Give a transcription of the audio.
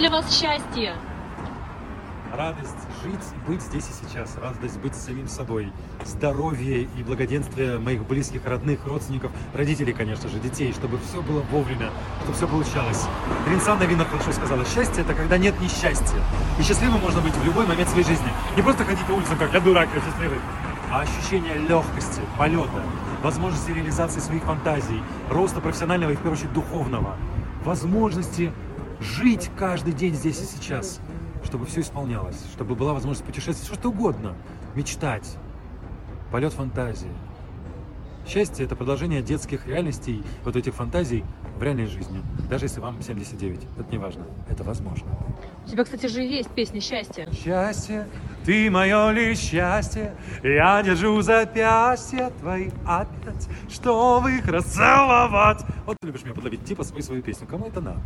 для вас счастье? Радость жить быть здесь и сейчас. Радость быть самим собой. Здоровье и благоденствие моих близких, родных, родственников, родителей, конечно же, детей, чтобы все было вовремя, чтобы все получалось. Ринсан Навина хорошо сказала, счастье – это когда нет несчастья. И счастливым можно быть в любой момент своей жизни. Не просто ходить по улицам, как я дурак, я счастливый, а ощущение легкости, полета, возможности реализации своих фантазий, роста профессионального и, в первую очередь, духовного, возможности жить каждый день здесь и сейчас, чтобы все исполнялось, чтобы была возможность путешествовать, все что угодно, мечтать, полет фантазии. Счастье – это продолжение детских реальностей, вот этих фантазий в реальной жизни. Даже если вам 79, это не важно, это возможно. У тебя, кстати, же есть песня «Счастье». Счастье, ты мое ли счастье, я держу запястья твои опять, что в их расцеловать. Вот ты любишь меня подловить, типа спой свою песню, кому это надо?